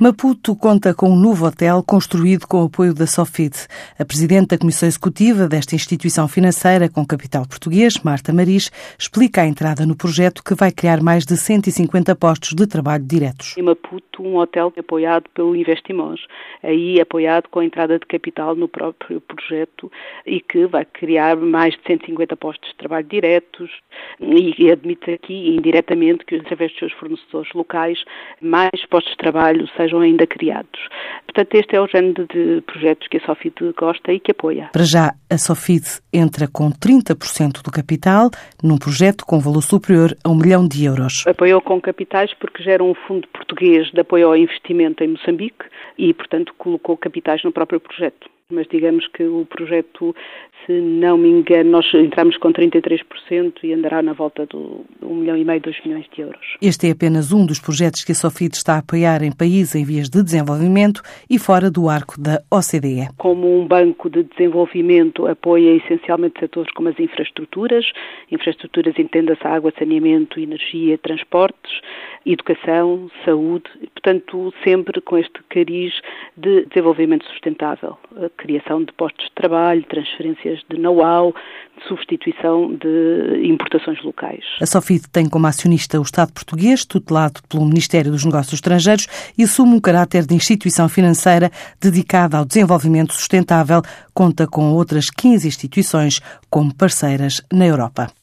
Maputo conta com um novo hotel construído com o apoio da Sofid. A presidente da Comissão Executiva desta instituição financeira com capital português, Marta Maris, explica a entrada no projeto que vai criar mais de 150 postos de trabalho diretos. Em Maputo, um hotel apoiado pelo Investimos, aí apoiado com a entrada de capital no próprio projeto e que vai criar mais de 150 postos de trabalho diretos e admite aqui indiretamente que através dos seus fornecedores locais mais postos de trabalho sejam sejam ainda criados. Portanto, este é o género de projetos que a Sofid gosta e que apoia. Para já, a Sofid entra com 30% do capital num projeto com valor superior a um milhão de euros. Apoiou com capitais porque gera um fundo português de apoio ao investimento em Moçambique e, portanto, colocou capitais no próprio projeto mas digamos que o projeto, se não me engano, nós entramos com 33% e andará na volta de 1 milhão e meio, 2 milhões de euros. Este é apenas um dos projetos que a Sofid está a apoiar em países em vias de desenvolvimento e fora do arco da OCDE. Como um banco de desenvolvimento apoia essencialmente setores como as infraestruturas, infraestruturas entenda-se água, saneamento, energia, transportes, educação, saúde, portanto, sempre com este cariz de desenvolvimento sustentável, a criação de postos de trabalho, transferências de know-how, substituição de importações locais. A Sofid tem como acionista o Estado português, tutelado pelo Ministério dos Negócios Estrangeiros, e assume um caráter de instituição financeira dedicada ao desenvolvimento sustentável. Conta com outras 15 instituições como parceiras na Europa.